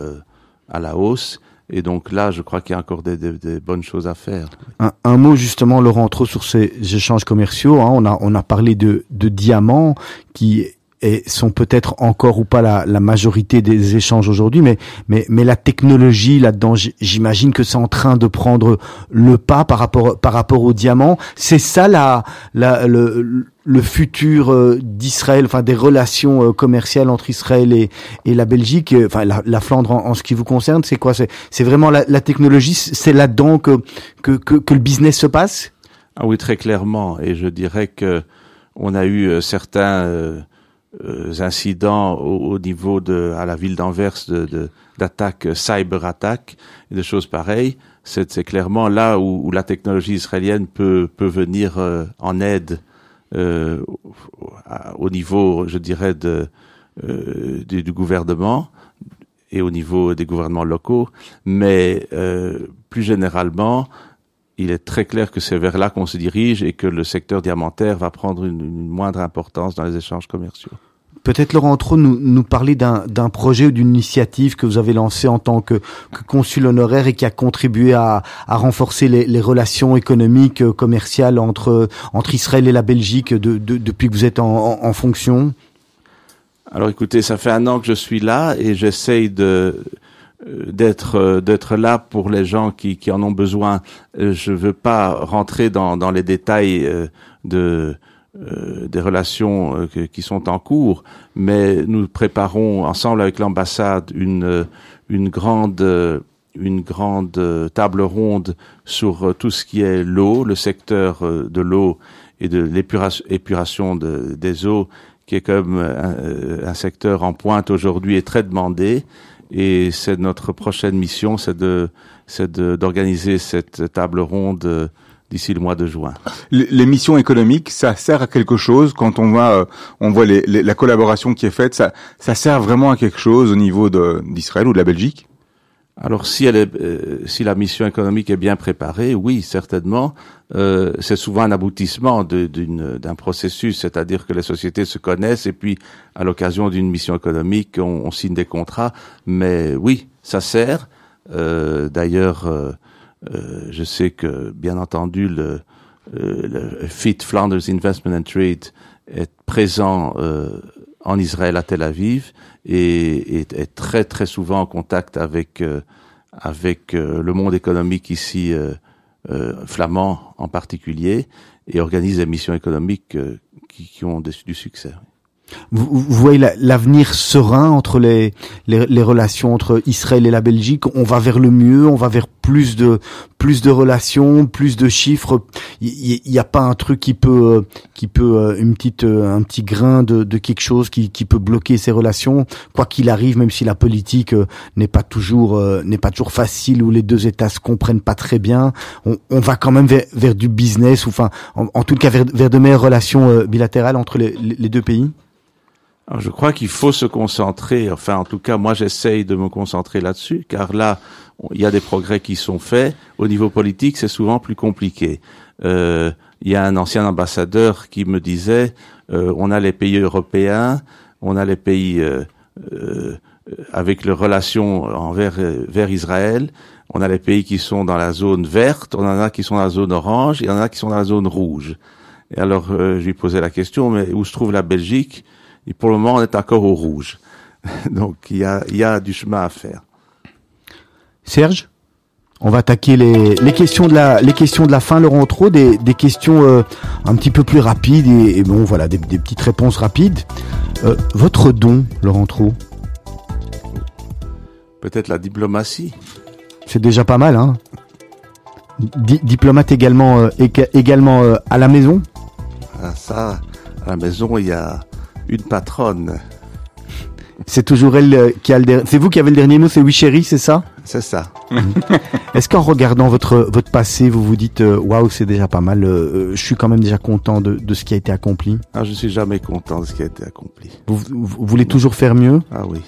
à la hausse. Et donc là, je crois qu'il y a encore des, des, des, bonnes choses à faire. Un, un, mot justement, Laurent, trop sur ces échanges commerciaux. Hein, on a on a parlé de, de diamants qui et sont peut-être encore ou pas la, la majorité des échanges aujourd'hui, mais, mais, mais la technologie là-dedans, j'imagine que c'est en train de prendre le pas par rapport, par rapport au diamant. C'est ça la, la, le, le futur euh, d'Israël, enfin des relations euh, commerciales entre Israël et, et la Belgique, euh, enfin la, la Flandre en, ce qui vous concerne, c'est quoi? C'est vraiment la, la technologie, c'est là-dedans que, que, que, que le business se passe? Ah oui, très clairement. Et je dirais que on a eu certains euh, incidents au, niveau de à la ville d'Anvers de d'attaques de, cyber attaques et de choses pareilles. C'est clairement là où, où, la technologie israélienne peut peut venir euh, en aide euh, au niveau je dirais de euh, du, du, gouvernement et au niveau des gouvernements locaux. Mais plus généralement il est très clair que c'est vers là qu'on se dirige et que le secteur diamantaire va prendre une, une moindre importance dans les échanges commerciaux. Peut-être Laurent Trot nous, nous parler d'un projet ou d'une initiative que vous avez lancée en tant que, que, consul honoraire et qui a contribué à, à renforcer les, les, relations économiques, euh, commerciales entre, entre Israël et la Belgique de, de, depuis que vous êtes en, en, en fonction? Alors écoutez, ça fait un an que je suis là et j'essaye de d'être euh, d'être là pour les gens qui, qui en ont besoin. Euh, je veux pas rentrer dans, dans les détails de des relations qui sont en cours, mais nous préparons ensemble avec l'ambassade une une grande une grande table ronde sur tout ce qui est l'eau, le secteur de l'eau et de l'épuration de, des eaux, qui est comme un secteur en pointe aujourd'hui et très demandé et c'est notre prochaine mission, c'est de c'est d'organiser cette table ronde euh, d'ici le mois de juin. Les missions économiques, ça sert à quelque chose quand on voit, euh, on voit les, la collaboration qui est faite, ça, ça sert vraiment à quelque chose au niveau d'Israël ou de la Belgique? Alors si elle est, euh, si la mission économique est bien préparée, oui, certainement. Euh, c'est souvent un aboutissement d'un processus, c'est-à-dire que les sociétés se connaissent et puis à l'occasion d'une mission économique, on, on, signe des contrats. Mais oui, ça sert. Euh, D'ailleurs, euh, euh, je sais que bien entendu le, le FIT Flanders Investment and Trade est présent en Israël à Tel Aviv et est, très très souvent en contact avec euh, avec euh, le monde économique ici euh, flamand en particulier et organise des missions économiques qui, qui, ont du succès. Vous, vous voyez l'avenir serein entre les, les, les, relations entre Israël et la Belgique? On va vers le mieux, on va vers plus de plus de relations, plus de chiffres. Il n'y a pas un truc qui peut qui peut euh, une petite euh, un petit grain de, de quelque chose qui, qui peut bloquer ces relations? Quoi qu'il arrive, même si la politique euh, n'est pas toujours n'est pas toujours facile ou les deux États se comprennent pas très bien, on, on va quand même vers, vers du business ou enfin en, en, tout cas vers, vers de meilleures relations bilatérales entre les, les deux pays? Alors, je crois qu'il faut se concentrer, enfin en tout cas moi j'essaye de me concentrer là-dessus, car là il y a des progrès qui sont faits. Au niveau politique c'est souvent plus compliqué. Euh, il y a un ancien ambassadeur qui me disait, euh, on a les pays européens, on a les pays euh, euh avec leurs relations envers vers Israël, on a les pays qui sont dans la zone verte, on en a qui sont dans la zone orange, et y en a qui sont dans la zone rouge. Et alors je lui posais la question, mais où se trouve la Belgique? Et pour le moment, on est encore au rouge. [LAUGHS] Donc, il y a, il y a du chemin à faire. Serge on va attaquer les, les, questions de la les questions de la fin Laurent Trop des, des questions euh, un petit peu plus rapides et, bon voilà des, des, petites réponses rapides. Euh, votre don Laurent Trop Peut-être la diplomatie. C'est déjà pas mal hein. diplomate également euh, également à la maison. Ah, ça à la maison il y a une patronne. C'est toujours elle euh, qui a le dernier. C'est vous qui avez le dernier mot, c'est oui chérie, c'est ça? C'est ça. [LAUGHS] Est-ce qu'en regardant votre votre passé, vous vous dites euh, waouh, c'est déjà pas mal. Euh, je suis quand même déjà content de, de ce qui a été accompli? Ah, je suis jamais content de ce qui a été accompli. Vous, vous voulez toujours faire mieux? Ah oui.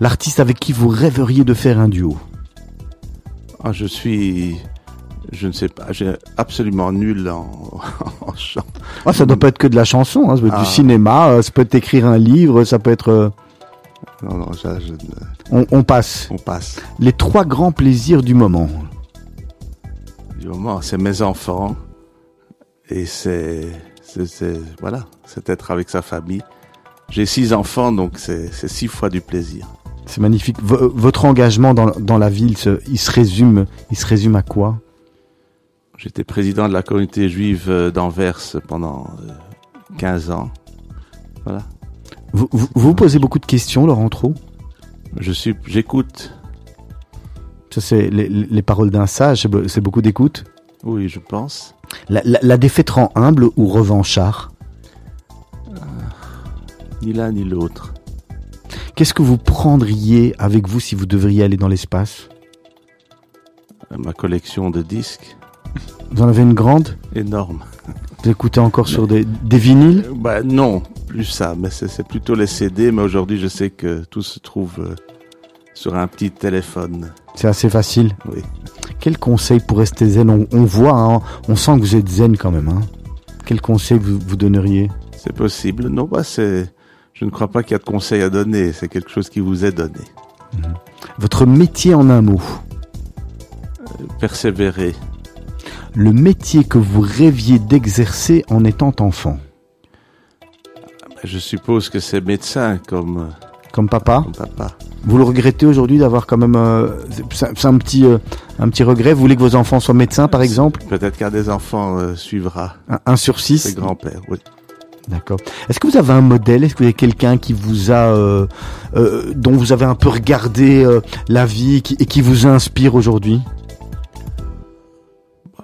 L'artiste avec qui vous rêveriez de faire un duo? Ah, je suis je ne sais pas, j'ai absolument nul en, [LAUGHS] en chant. Ah, ça doit pas être que de la chanson, hein, ça peut être ah. du cinéma, euh, ça peut être écrire un livre, ça peut être. Euh, non, non, ça, je... on, on, passe. On passe. Les trois grands plaisirs du moment. Du moment, c'est mes enfants et c'est, voilà, c'est être avec sa famille J'ai six enfants, donc c'est six fois du plaisir. C'est magnifique. V- votre engagement dans, dans la ville, il se résume, il se résume à quoi? J'étais président de la communauté juive euh, d'Anvers pendant euh, 15 ans. Voilà. vous, vous, posez beaucoup de questions, Laurent Trot Je suis, j'écoute. Ça, c'est les, les paroles d'un sage, c'est be- c'est beaucoup d'écoute. Oui, je pense. La, la, la défaite rend humble ou revanchard? Ni l'un ni l'autre. Qu'est-ce que vous prendriez avec vous si vous devriez aller dans l'espace? Euh, Ma collection de disques, Vous en avez une grande énorme. Vous écoutez encore sur des, des vinyles Euh, Bah non, plus ça, mais c'est plutôt les CD. Mais aujourd'hui, je sais que tout se trouve euh, sur un petit téléphone. C'est assez facile. Oui. Quel conseil pour rester zen? On, on voit, hein, on sent que vous êtes zen quand même. Hein. Quel conseil vous, vous donneriez? C'est possible. Non, bah c'est. Je ne crois pas qu'il y a de conseils à donner. C'est quelque chose qui vous est donné. Votre métier en un mot? Persévérer. Le métier que vous rêviez d'exercer en étant enfant. Bah, Je suppose que c'est médecin comme, euh, Comme papa comme papa. Vous le regrettez aujourd'hui d'avoir quand même... euh, c'est un petit, euh, un petit regret. Vous voulez que vos enfants soient médecins, par exemple Peut-être qu'un des enfants euh, suivra. un, un sur Ses six grands-pères. Oui. D'accord. Est-ce que vous avez un modèle? Est-ce que vous avez quelqu'un qui vous a, euh, euh, dont vous avez un peu regardé euh, la vie qui- et qui vous inspire aujourd'hui?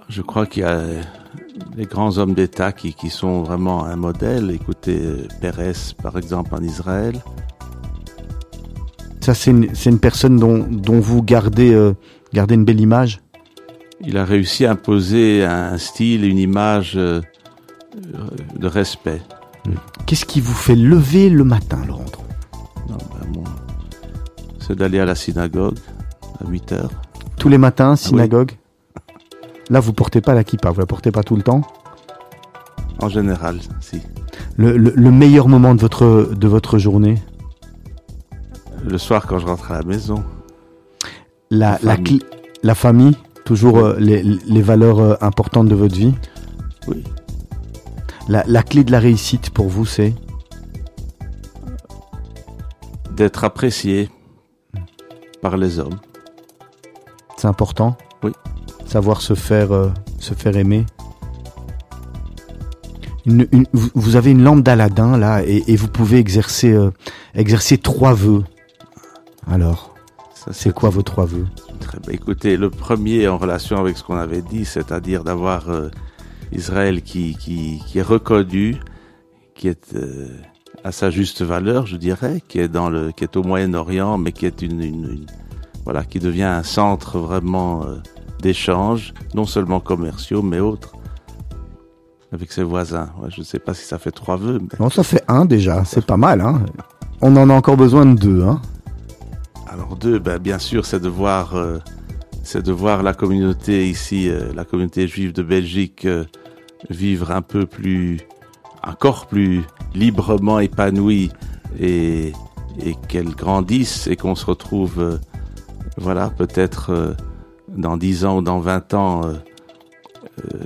Je crois qu'il y a les grands hommes d'État qui, qui sont vraiment un modèle. Écoutez, Pérez, par exemple, en Israël. Ça, c'est une, c'est une personne dont, dont vous gardez, euh, gardez une belle image? Il a réussi à imposer un style, une image euh, de respect. Qu'est-ce qui vous fait lever le matin, Laurent ben, moi, c'est d'aller à la synagogue à 8 heures. Tous les matins, synagogue? Là, vous portez pas la kippa, vous la portez pas tout le temps. En général, si. Le, le- le meilleur moment de votre, de votre journée Le soir, quand je rentre à la maison. la, La famille. la famille, toujours euh, les, les valeurs euh, importantes de votre vie. Oui. La, la clé de la réussite pour vous, c'est D'être apprécié par les hommes. C'est important. Savoir se faire, euh, se faire aimer. Une- une- vous- avez une lampe d'Aladin là et, et vous pouvez exercer, euh, exercer trois vœux. Alors, c'est quoi vos trois vœux? Très bien. Écoutez, le premier en relation avec ce qu'on avait dit, c'est-à-dire d'avoir euh, Israël qui, qui, qui est reconnu, qui est à sa juste valeur, je dirais, qui est dans le, qui est au Moyen-Orient, mais qui est une, une, une- voilà, qui devient un centre vraiment euh, d'échanges, non seulement commerciaux, mais autres, avec ses voisins. Ouais, je ne sais pas si ça fait trois vœux, mais Non, ça fait un déjà, c'est pas mal. Hein On en a encore besoin de deux. Hein Alors deux, ben, bien sûr, c'est de voir, euh, c'est de voir la communauté ici, euh, la communauté juive de Belgique, euh, vivre un peu plus, encore plus librement épanouie et, et qu'elle grandisse et qu'on se retrouve, euh, voilà, peut-être dans 10 ans ou dans 20 ans, euh, euh,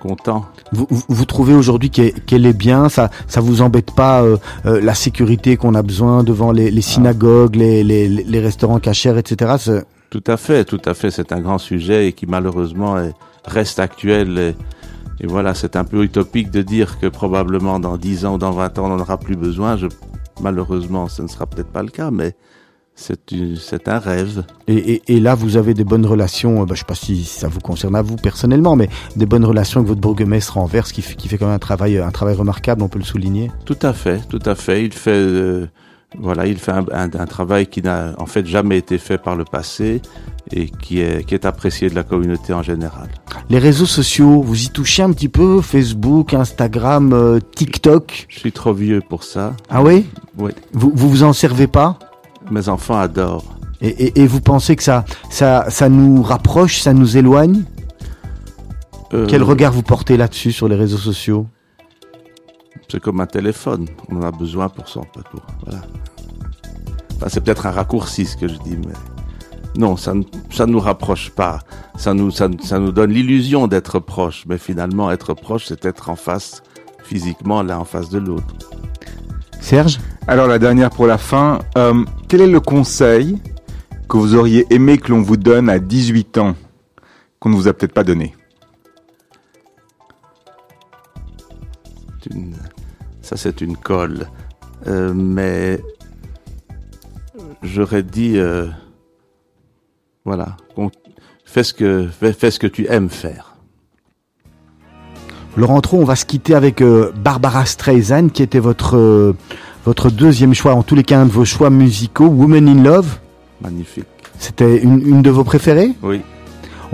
content. vous, vous, vous trouvez aujourd'hui qu'elle est bien Ça ça vous embête pas euh, euh, la sécurité qu'on a besoin devant les, les synagogues, les, les, les restaurants cachers, etc. Tout à fait, tout à fait. C'est un grand sujet et qui malheureusement est- reste actuel. Et, et voilà, c'est un peu utopique de dire que probablement dans 10 ans ou dans 20 ans, on n'en aura plus besoin. Je, malheureusement, ce ne sera peut-être pas le cas, mais c'est un rêve. Et, et, et là, vous avez des bonnes relations, euh, bah, je sais pas si ça vous concerne à vous personnellement, mais des bonnes relations avec votre bourgmestre Anvers qui, fait- qui fait quand même un travail, un travail remarquable, on peut le souligner. Tout à fait, tout à fait. Il fait, euh, voilà, il fait un, un- un travail qui n'a en fait jamais été fait par le passé et qui est, qui est apprécié de la communauté en général. Les réseaux sociaux, vous y touchez un petit peu Facebook, Instagram, euh, TikTok? Je suis trop vieux pour ça. Ah oui? Oui, vous, vous vous en servez pas? Mes enfants adorent. et, et, et vous pensez que ça, ça, ça nous rapproche, ça nous éloigne? Euh, Quel regard vous portez là-dessus sur les réseaux sociaux? C'est comme un téléphone, on en a besoin pour son parcours. Voilà. Enfin, c'est peut-être un raccourci ce que je dis, mais non, ça ne nous rapproche pas. Ça nous, ça, ça nous donne l'illusion d'être proche, mais finalement, être proche, c'est être en face, physiquement, l'un en face de l'autre. Serge? Alors la dernière pour la fin. Euh, quel est le conseil que vous auriez aimé que l'on vous donne à 18 ans qu'on ne vous a peut-être pas donné? Une- ça c'est une colle. Euh, mais j'aurais dit, euh, voilà, fais ce que fais, fais ce que tu aimes faire. Laurent Tron, on va se quitter avec euh, Barbara Streisand, qui était votre euh, votre deuxième choix, en tous les cas un de vos choix musicaux, Woman in Love. Magnifique. C'était une, une de vos préférées? Oui.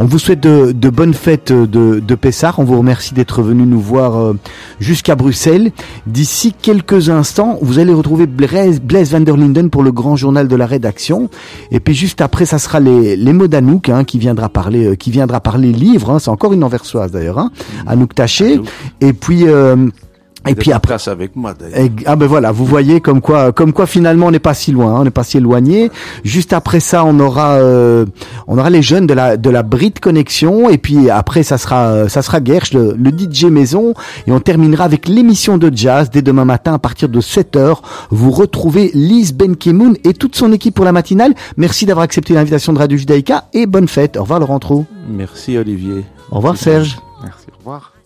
On vous souhaite de, de bonnes fêtes de, de Pessard. On vous remercie d'être venu nous voir euh, jusqu'à Bruxelles. D'ici quelques instants, vous allez retrouver Blaise, Blaise van der Linden pour le grand journal de la rédaction. Et puis juste après, ça sera les, les mots d'Anouk hein, qui viendra parler, euh, qui viendra parler livre. hein. C'est encore une anversoise d'ailleurs, hein, Anouk Taché. Et puis euh, et puis après. avec moi. Et- Ah ben voilà, vous voyez comme quoi, comme quoi finalement on n'est pas si loin, hein, on n'est pas si éloigné. Juste après ça, on aura, euh, on aura les jeunes de la de la Brit Connexion, et puis après ça sera, euh, ça sera Gersh, le, le DJ maison, et on terminera avec l'émission de jazz dès demain matin à partir de 7 h Vous retrouvez Lise Benkemoun et toute son équipe pour la matinale. Merci d'avoir accepté l'invitation de Radio Judaïka et bonne fête. Au revoir Laurent Trou. Merci Olivier. Au revoir Serge. Merci, au revoir.